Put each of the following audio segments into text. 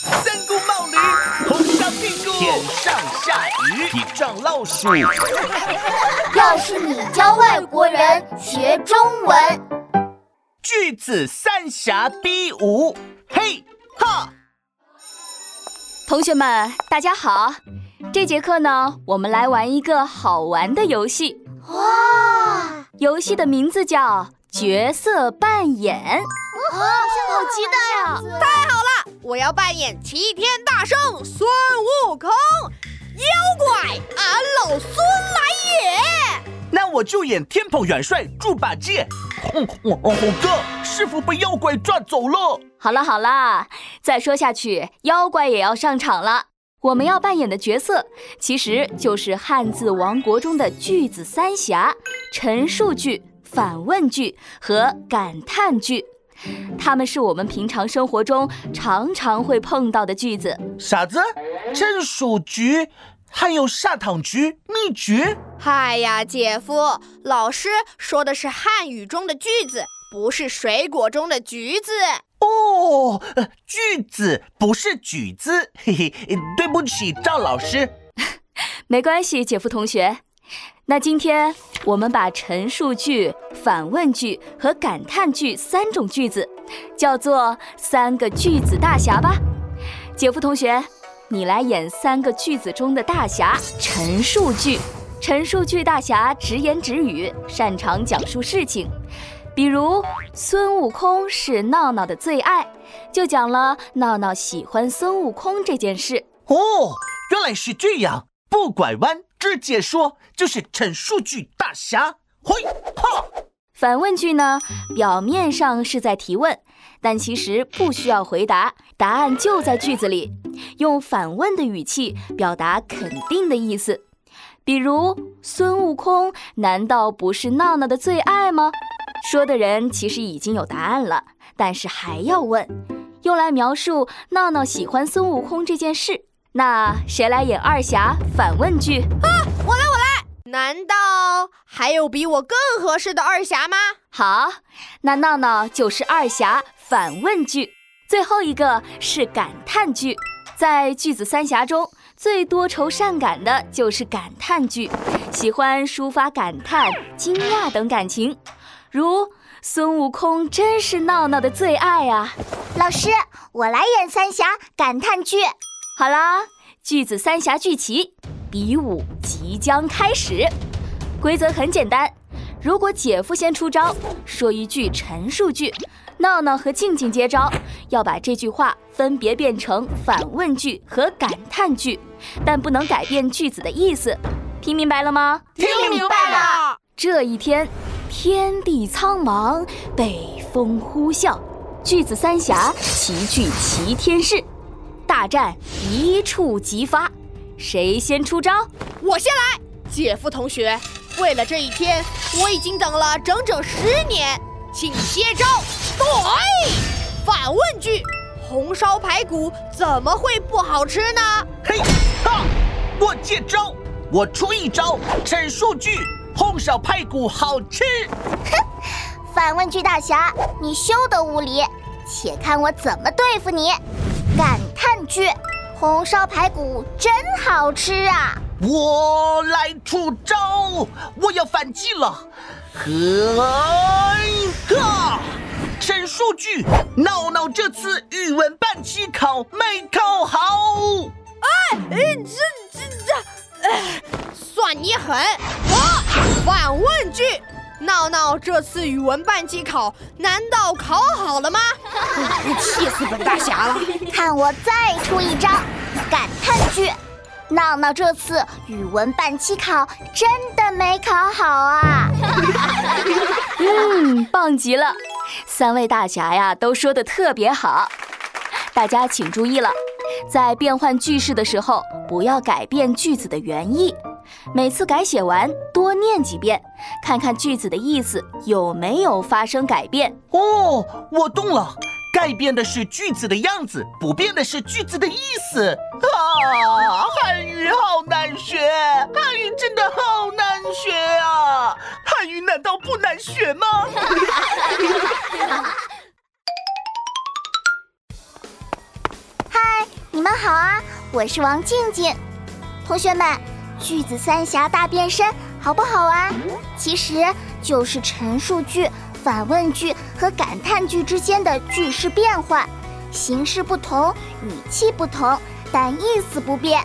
三顾冒驴，红烧屁股，天上下雨，地撞老鼠。要是你教外国人学中文，句子三峡 B 五，嘿哈！同学们，大家好。这节课呢，我们来玩一个好玩的游戏。哇！游戏的名字叫角色扮演。哇，好期待啊！太好了，我要扮演齐天大圣孙悟空。妖怪，俺老孙来也！那我就演天蓬元帅猪八戒。嗯，虎哥，师傅被妖怪抓走了。好了好了，再说下去，妖怪也要上场了。我们要扮演的角色，其实就是汉字王国中的句子三侠：陈述句、反问句和感叹句。它们是我们平常生活中常常会碰到的句子。啥子？陈述句？还有砂糖橘、蜜橘？嗨呀，姐夫，老师说的是汉语中的句子，不是水果中的橘子。哦，句子不是橘子，嘿嘿，对不起，赵老师。没关系，姐夫同学。那今天我们把陈述句、反问句和感叹句三种句子，叫做三个句子大侠吧。姐夫同学，你来演三个句子中的大侠陈述句。陈述句大侠直言直语，擅长讲述事情。比如孙悟空是闹闹的最爱，就讲了闹闹喜欢孙悟空这件事。哦，原来是这样，不拐弯，直接说就是陈述句大侠。嘿，哈。反问句呢，表面上是在提问，但其实不需要回答，答案就在句子里，用反问的语气表达肯定的意思。比如孙悟空难道不是闹闹的最爱吗？说的人其实已经有答案了，但是还要问，用来描述闹闹喜欢孙悟空这件事。那谁来演二侠反问句啊？我来，我来。难道还有比我更合适的二侠吗？好，那闹闹就是二侠反问句。最后一个是感叹句，在句子三侠中最多愁善感的就是感叹句，喜欢抒发感叹、惊讶等感情。如孙悟空真是闹闹的最爱啊！老师，我来演三侠感叹句。好啦，句子三峡聚齐，比武即将开始。规则很简单，如果姐夫先出招，说一句陈述句，闹闹和静静接招，要把这句话分别变成反问句和感叹句，但不能改变句子的意思。听明白了吗？听明白了。这一天。天地苍茫，北风呼啸，句子三峡齐聚齐天市，大战一触即发。谁先出招？我先来。姐夫同学，为了这一天，我已经等了整整十年，请接招。对，反问句：红烧排骨怎么会不好吃呢？嘿，哈，我接招，我出一招陈述句。红烧排骨好吃。哼，反问句大侠，你休得无礼，且看我怎么对付你。感叹句，红烧排骨真好吃啊！我来出招，我要反击了。呵，陈述句，闹闹这次语文半期考没考好。哎，这这这，哎，算你狠。我反问句：闹闹这次语文半期考难道考好了吗？气死本大侠了！看我再出一招感叹句：闹闹这次语文半期考真的没考好啊！嗯，棒极了！三位大侠呀，都说的特别好。大家请注意了，在变换句式的时候，不要改变句子的原意。每次改写完，多念几遍，看看句子的意思有没有发生改变。哦，我懂了，改变的是句子的样子，不变的是句子的意思。啊，汉语好难学，汉语真的好难学啊！汉语难道不难学吗？嗨。们好啊，我是王静静。同学们，句子三峡大变身好不好玩？其实就是陈述句、反问句和感叹句之间的句式变换，形式不同，语气不同，但意思不变。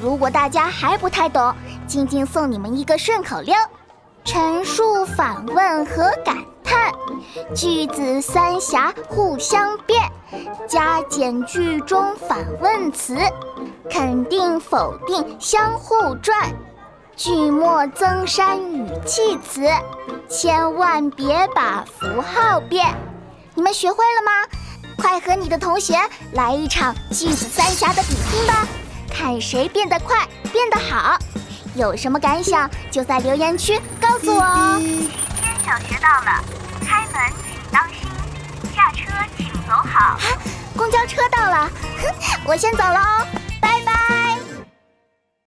如果大家还不太懂，静静送你们一个顺口溜：陈述、反问和感叹，句子三峡互相变，加减句中反问词，肯定否定相互转，句末增删语气词，千万别把符号变。你们学会了吗？快和你的同学来一场句子三峡的比拼吧！看谁变得快，变得好。有什么感想就在留言区告诉我哦。天小学到了，开门请当心，下车请走好。公交车到了，哼，我先走了哦。